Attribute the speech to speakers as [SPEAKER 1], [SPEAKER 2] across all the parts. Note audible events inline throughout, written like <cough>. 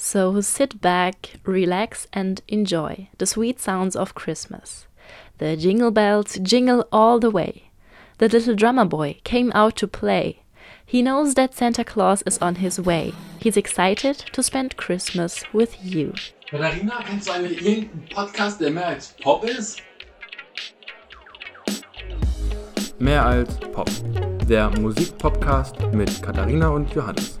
[SPEAKER 1] So sit back, relax, and enjoy the sweet sounds of Christmas. The jingle bells jingle all the way. The little drummer boy came out to play. He knows that Santa Claus is on his way. He's excited to spend Christmas with you.
[SPEAKER 2] Katharina, kennst du eigentlich irgendeinen Podcast, der mehr als Pop ist?
[SPEAKER 3] Mehr als Pop. Der Musikpodcast mit Katharina und Johannes.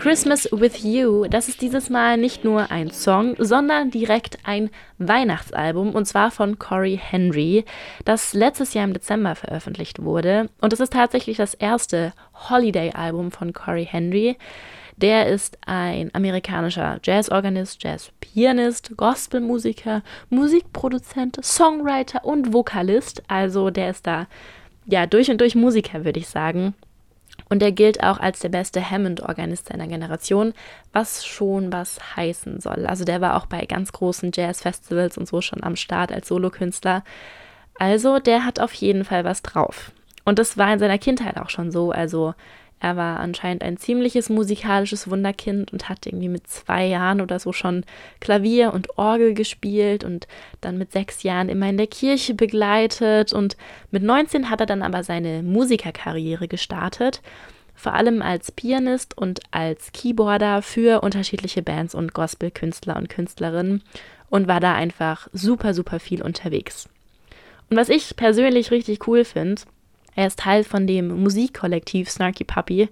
[SPEAKER 1] Christmas with You, das ist dieses Mal nicht nur ein Song, sondern direkt ein Weihnachtsalbum und zwar von Corey Henry, das letztes Jahr im Dezember veröffentlicht wurde. Und es ist tatsächlich das erste Holiday-Album von Corey Henry. Der ist ein amerikanischer Jazzorganist, Jazzpianist, Gospelmusiker, Musikproduzent, Songwriter und Vokalist. Also der ist da ja durch und durch Musiker, würde ich sagen. Und er gilt auch als der beste Hammond-Organist seiner Generation, was schon was heißen soll. Also der war auch bei ganz großen Jazz-Festivals und so schon am Start als Solokünstler. Also der hat auf jeden Fall was drauf. Und das war in seiner Kindheit auch schon so. Also er war anscheinend ein ziemliches musikalisches Wunderkind und hat irgendwie mit zwei Jahren oder so schon Klavier und Orgel gespielt und dann mit sechs Jahren immer in der Kirche begleitet und mit 19 hat er dann aber seine Musikerkarriere gestartet, vor allem als Pianist und als Keyboarder für unterschiedliche Bands und Gospelkünstler und Künstlerinnen und war da einfach super, super viel unterwegs. Und was ich persönlich richtig cool finde, er ist Teil von dem Musikkollektiv Snarky Puppy.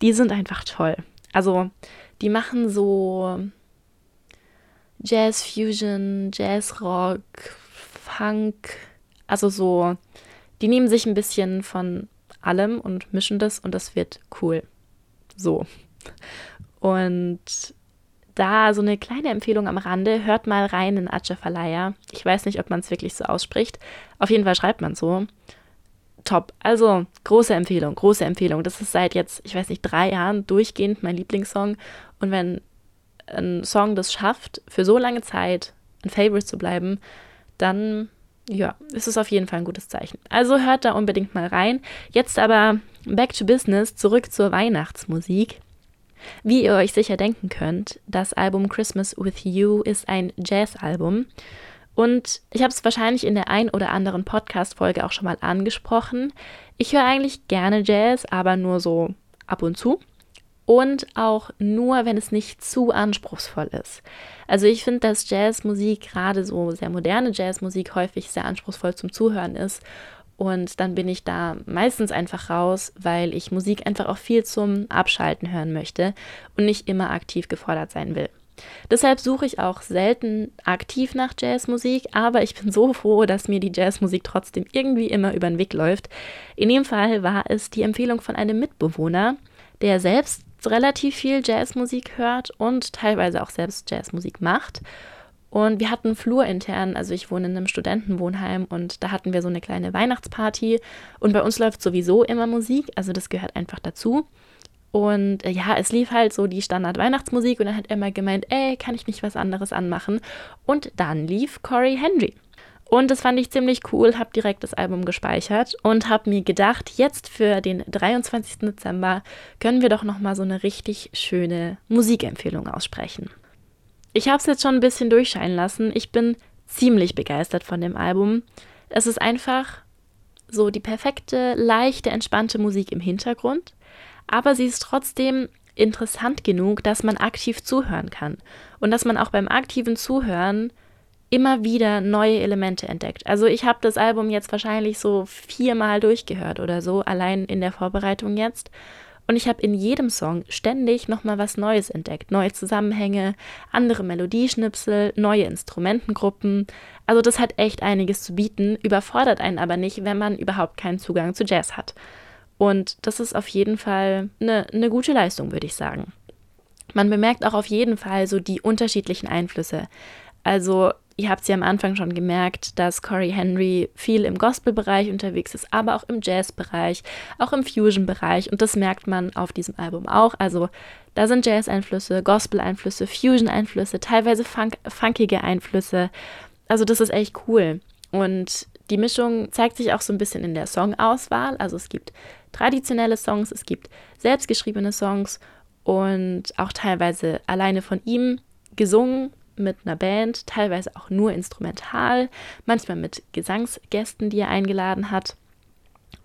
[SPEAKER 1] Die sind einfach toll. Also, die machen so Jazz Fusion, Jazz Rock, Funk. Also so, die nehmen sich ein bisschen von allem und mischen das und das wird cool. So. Und da so eine kleine Empfehlung am Rande, hört mal rein in Atschafalaya. Ich weiß nicht, ob man es wirklich so ausspricht. Auf jeden Fall schreibt man so top. Also große Empfehlung, große Empfehlung. Das ist seit jetzt, ich weiß nicht, drei Jahren durchgehend mein Lieblingssong. Und wenn ein Song das schafft, für so lange Zeit ein Favorite zu bleiben, dann ja, ist es auf jeden Fall ein gutes Zeichen. Also hört da unbedingt mal rein. Jetzt aber back to business, zurück zur Weihnachtsmusik. Wie ihr euch sicher denken könnt, das Album Christmas with You ist ein Jazz-Album. Und ich habe es wahrscheinlich in der ein oder anderen Podcast-Folge auch schon mal angesprochen. Ich höre eigentlich gerne Jazz, aber nur so ab und zu. Und auch nur, wenn es nicht zu anspruchsvoll ist. Also ich finde, dass Jazzmusik, gerade so sehr moderne Jazzmusik, häufig sehr anspruchsvoll zum Zuhören ist. Und dann bin ich da meistens einfach raus, weil ich Musik einfach auch viel zum Abschalten hören möchte und nicht immer aktiv gefordert sein will. Deshalb suche ich auch selten aktiv nach Jazzmusik, aber ich bin so froh, dass mir die Jazzmusik trotzdem irgendwie immer über den Weg läuft. In dem Fall war es die Empfehlung von einem Mitbewohner, der selbst relativ viel Jazzmusik hört und teilweise auch selbst Jazzmusik macht. Und wir hatten flurintern, also ich wohne in einem Studentenwohnheim und da hatten wir so eine kleine Weihnachtsparty und bei uns läuft sowieso immer Musik, also das gehört einfach dazu. Und äh, ja, es lief halt so die Standard-Weihnachtsmusik und dann hat mal gemeint, ey, kann ich nicht was anderes anmachen? Und dann lief Corey Henry. Und das fand ich ziemlich cool, habe direkt das Album gespeichert und habe mir gedacht, jetzt für den 23. Dezember können wir doch nochmal so eine richtig schöne Musikempfehlung aussprechen. Ich habe es jetzt schon ein bisschen durchscheinen lassen. Ich bin ziemlich begeistert von dem Album. Es ist einfach so die perfekte, leichte, entspannte Musik im Hintergrund aber sie ist trotzdem interessant genug, dass man aktiv zuhören kann und dass man auch beim aktiven Zuhören immer wieder neue Elemente entdeckt. Also ich habe das Album jetzt wahrscheinlich so viermal durchgehört oder so, allein in der Vorbereitung jetzt. Und ich habe in jedem Song ständig nochmal was Neues entdeckt. Neue Zusammenhänge, andere Melodieschnipsel, neue Instrumentengruppen. Also das hat echt einiges zu bieten, überfordert einen aber nicht, wenn man überhaupt keinen Zugang zu Jazz hat. Und das ist auf jeden Fall eine, eine gute Leistung, würde ich sagen. Man bemerkt auch auf jeden Fall so die unterschiedlichen Einflüsse. Also ihr habt ja am Anfang schon gemerkt, dass Corey Henry viel im Gospel-Bereich unterwegs ist, aber auch im Jazz-Bereich, auch im Fusion-Bereich. Und das merkt man auf diesem Album auch. Also da sind Jazz-Einflüsse, Gospel-Einflüsse, Fusion-Einflüsse, teilweise funk funkige Einflüsse. Also das ist echt cool. Und die Mischung zeigt sich auch so ein bisschen in der Songauswahl. Also es gibt traditionelle Songs, es gibt selbstgeschriebene Songs und auch teilweise alleine von ihm gesungen mit einer Band, teilweise auch nur instrumental, manchmal mit Gesangsgästen, die er eingeladen hat.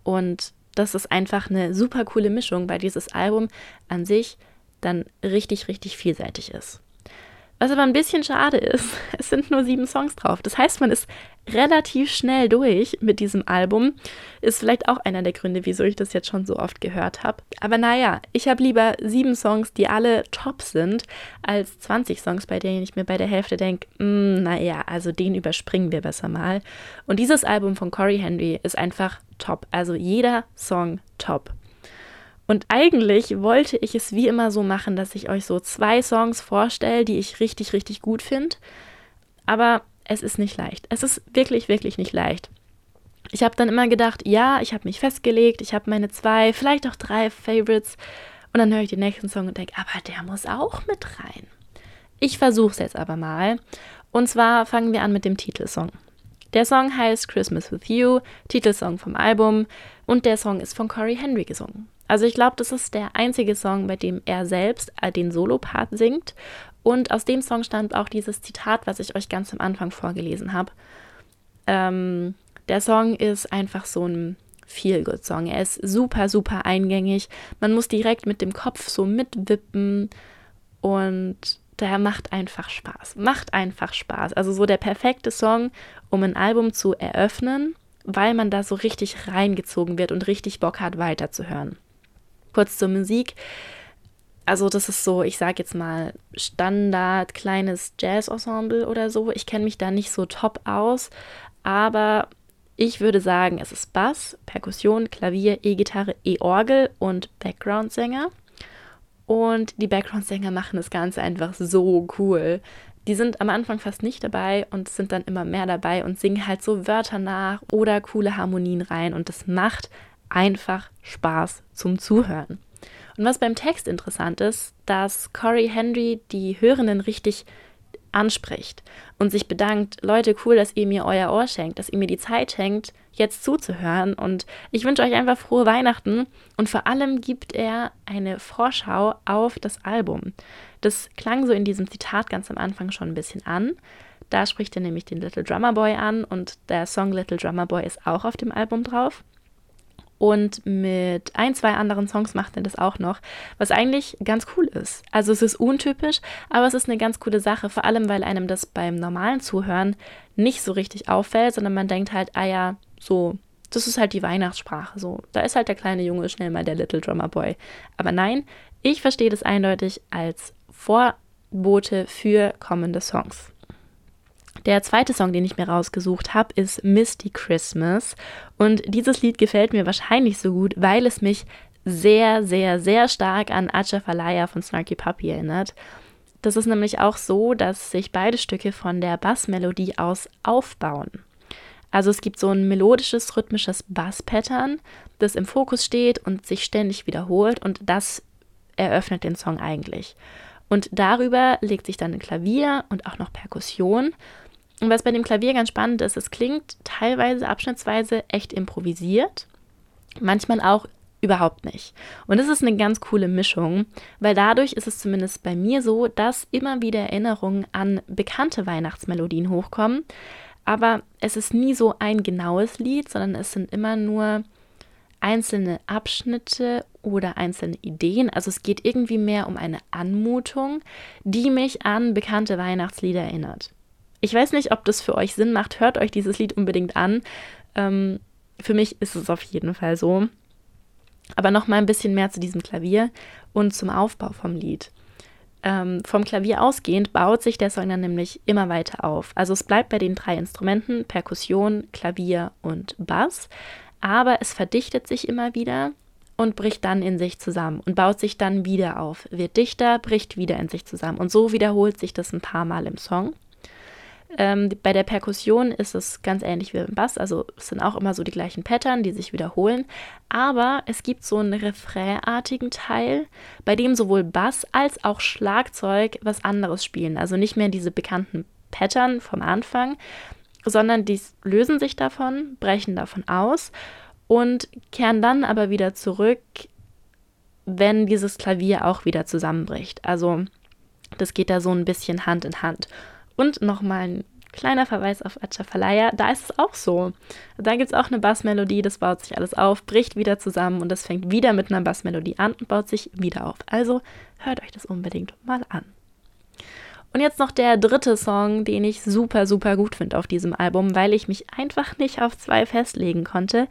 [SPEAKER 1] Und das ist einfach eine super coole Mischung, weil dieses Album an sich dann richtig, richtig vielseitig ist. Was aber ein bisschen schade ist, <laughs> es sind nur sieben Songs drauf. Das heißt, man ist relativ schnell durch mit diesem Album. Ist vielleicht auch einer der Gründe, wieso ich das jetzt schon so oft gehört habe. Aber naja, ich habe lieber sieben Songs, die alle top sind, als 20 Songs, bei denen ich mir bei der Hälfte denke, hm, naja, also den überspringen wir besser mal. Und dieses Album von Corey Henry ist einfach top. Also jeder Song top. Und eigentlich wollte ich es wie immer so machen, dass ich euch so zwei Songs vorstelle, die ich richtig, richtig gut finde. Aber es ist nicht leicht. Es ist wirklich, wirklich nicht leicht. Ich habe dann immer gedacht, ja, ich habe mich festgelegt, ich habe meine zwei, vielleicht auch drei Favorites. Und dann höre ich den nächsten Song und denke, aber der muss auch mit rein. Ich versuche es jetzt aber mal. Und zwar fangen wir an mit dem Titelsong. Der Song heißt Christmas with You, Titelsong vom Album. Und der Song ist von Corey Henry gesungen. Also ich glaube, das ist der einzige Song, bei dem er selbst äh, den Solo-Part singt. Und aus dem Song stammt auch dieses Zitat, was ich euch ganz am Anfang vorgelesen habe. Ähm, der Song ist einfach so ein Feel-Good-Song. Er ist super, super eingängig. Man muss direkt mit dem Kopf so mitwippen und der macht einfach Spaß. Macht einfach Spaß. Also so der perfekte Song, um ein Album zu eröffnen, weil man da so richtig reingezogen wird und richtig Bock hat, weiterzuhören. Kurz zur Musik. Also das ist so, ich sage jetzt mal, Standard kleines Jazz-Ensemble oder so. Ich kenne mich da nicht so top aus, aber ich würde sagen, es ist Bass, Perkussion, Klavier, E-Gitarre, E-Orgel und Background-Sänger. Und die Background-Sänger machen das Ganze einfach so cool. Die sind am Anfang fast nicht dabei und sind dann immer mehr dabei und singen halt so Wörter nach oder coole Harmonien rein. Und das macht einfach Spaß zum Zuhören. Und was beim Text interessant ist, dass Corey Henry die Hörenden richtig anspricht und sich bedankt, Leute, cool, dass ihr mir euer Ohr schenkt, dass ihr mir die Zeit schenkt, jetzt zuzuhören. Und ich wünsche euch einfach frohe Weihnachten. Und vor allem gibt er eine Vorschau auf das Album. Das klang so in diesem Zitat ganz am Anfang schon ein bisschen an. Da spricht er nämlich den Little Drummer Boy an und der Song Little Drummer Boy ist auch auf dem Album drauf. Und mit ein, zwei anderen Songs macht er das auch noch, was eigentlich ganz cool ist. Also es ist untypisch, aber es ist eine ganz coole Sache, vor allem weil einem das beim normalen Zuhören nicht so richtig auffällt, sondern man denkt halt, ah ja, so, das ist halt die Weihnachtssprache, so. Da ist halt der kleine Junge schnell mal der Little Drummer Boy. Aber nein, ich verstehe das eindeutig als Vorbote für kommende Songs. Der zweite Song, den ich mir rausgesucht habe, ist Misty Christmas. Und dieses Lied gefällt mir wahrscheinlich so gut, weil es mich sehr, sehr, sehr stark an Acha Falaya von Snarky Puppy erinnert. Das ist nämlich auch so, dass sich beide Stücke von der Bassmelodie aus aufbauen. Also es gibt so ein melodisches, rhythmisches Bass-Pattern, das im Fokus steht und sich ständig wiederholt und das eröffnet den Song eigentlich. Und darüber legt sich dann ein Klavier und auch noch Perkussion und was bei dem Klavier ganz spannend ist, es klingt teilweise abschnittsweise echt improvisiert, manchmal auch überhaupt nicht. Und das ist eine ganz coole Mischung, weil dadurch ist es zumindest bei mir so, dass immer wieder Erinnerungen an bekannte Weihnachtsmelodien hochkommen. Aber es ist nie so ein genaues Lied, sondern es sind immer nur einzelne Abschnitte oder einzelne Ideen. Also es geht irgendwie mehr um eine Anmutung, die mich an bekannte Weihnachtslieder erinnert. Ich weiß nicht, ob das für euch Sinn macht. Hört euch dieses Lied unbedingt an. Ähm, für mich ist es auf jeden Fall so. Aber noch mal ein bisschen mehr zu diesem Klavier und zum Aufbau vom Lied. Ähm, vom Klavier ausgehend baut sich der Song dann nämlich immer weiter auf. Also es bleibt bei den drei Instrumenten Perkussion, Klavier und Bass, aber es verdichtet sich immer wieder und bricht dann in sich zusammen und baut sich dann wieder auf, wird dichter, bricht wieder in sich zusammen. Und so wiederholt sich das ein paar Mal im Song. Ähm, bei der Perkussion ist es ganz ähnlich wie beim Bass, also es sind auch immer so die gleichen Pattern, die sich wiederholen, aber es gibt so einen refrainartigen Teil, bei dem sowohl Bass als auch Schlagzeug was anderes spielen, also nicht mehr diese bekannten Pattern vom Anfang, sondern die lösen sich davon, brechen davon aus und kehren dann aber wieder zurück, wenn dieses Klavier auch wieder zusammenbricht. Also das geht da so ein bisschen Hand in Hand. Und nochmal ein kleiner Verweis auf Achafalaya, da ist es auch so. Da gibt es auch eine Bassmelodie, das baut sich alles auf, bricht wieder zusammen und das fängt wieder mit einer Bassmelodie an und baut sich wieder auf. Also hört euch das unbedingt mal an. Und jetzt noch der dritte Song, den ich super, super gut finde auf diesem Album, weil ich mich einfach nicht auf zwei festlegen konnte.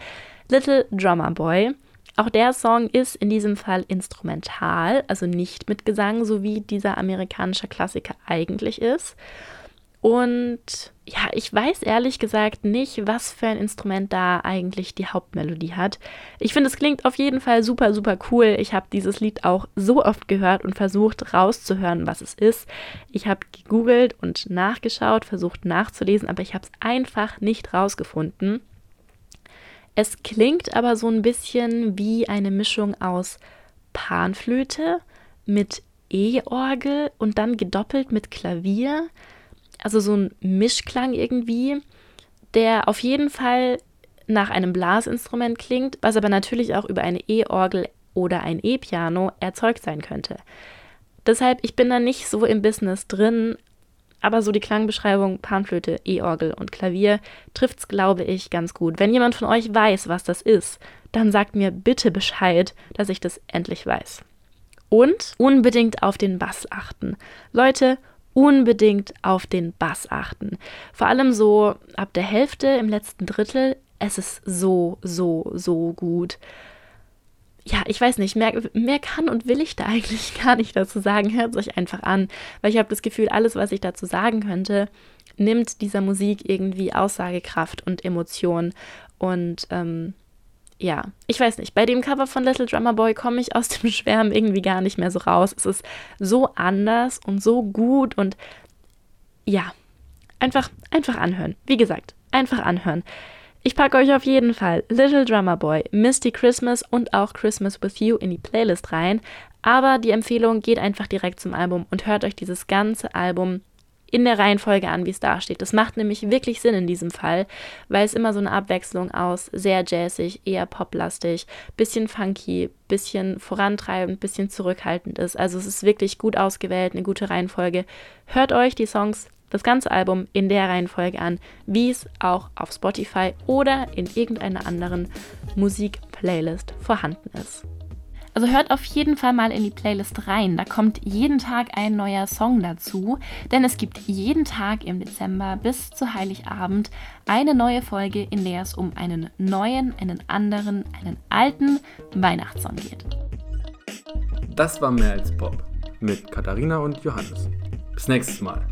[SPEAKER 1] Little Drummer Boy. Auch der Song ist in diesem Fall instrumental, also nicht mit Gesang, so wie dieser amerikanische Klassiker eigentlich ist. Und ja, ich weiß ehrlich gesagt nicht, was für ein Instrument da eigentlich die Hauptmelodie hat. Ich finde, es klingt auf jeden Fall super, super cool. Ich habe dieses Lied auch so oft gehört und versucht rauszuhören, was es ist. Ich habe gegoogelt und nachgeschaut, versucht nachzulesen, aber ich habe es einfach nicht rausgefunden. Es klingt aber so ein bisschen wie eine Mischung aus Panflöte mit E-Orgel und dann gedoppelt mit Klavier also so ein Mischklang irgendwie, der auf jeden Fall nach einem Blasinstrument klingt, was aber natürlich auch über eine E-Orgel oder ein E-Piano erzeugt sein könnte. Deshalb, ich bin da nicht so im Business drin, aber so die Klangbeschreibung Panflöte, E-Orgel und Klavier trifft es, glaube ich, ganz gut. Wenn jemand von euch weiß, was das ist, dann sagt mir bitte Bescheid, dass ich das endlich weiß. Und unbedingt auf den Bass achten. Leute, unbedingt auf den Bass achten. Vor allem so ab der Hälfte im letzten Drittel. Es ist so, so, so gut. Ja, ich weiß nicht, mehr, mehr kann und will ich da <laughs> eigentlich gar nicht dazu sagen. Hört es euch einfach an, weil ich habe das Gefühl, alles, was ich dazu sagen könnte, nimmt dieser Musik irgendwie Aussagekraft und Emotion. Und ähm, ja, ich weiß nicht, bei dem Cover von Little Drummer Boy komme ich aus <laughs> dem Schwärmen irgendwie gar nicht mehr so raus. Es ist so anders und so gut und ja, einfach, einfach anhören. Wie gesagt, einfach anhören. Ich packe euch auf jeden Fall Little Drummer Boy, Misty Christmas und auch Christmas with You in die Playlist rein. Aber die Empfehlung geht einfach direkt zum Album und hört euch dieses ganze Album in der Reihenfolge an, wie es da steht. Das macht nämlich wirklich Sinn in diesem Fall, weil es immer so eine Abwechslung aus sehr jazzig, eher poplastig, bisschen funky, bisschen vorantreibend, bisschen zurückhaltend ist. Also es ist wirklich gut ausgewählt, eine gute Reihenfolge. Hört euch die Songs, das ganze Album in der Reihenfolge an, wie es auch auf Spotify oder in irgendeiner anderen Musikplaylist vorhanden ist. Also hört auf jeden Fall mal in die Playlist rein. Da kommt jeden Tag ein neuer Song dazu, denn es gibt jeden Tag im Dezember bis zu Heiligabend eine neue Folge, in der es um einen neuen, einen anderen, einen alten Weihnachtssong geht.
[SPEAKER 3] Das war mehr als Pop mit Katharina und Johannes. Bis nächstes Mal.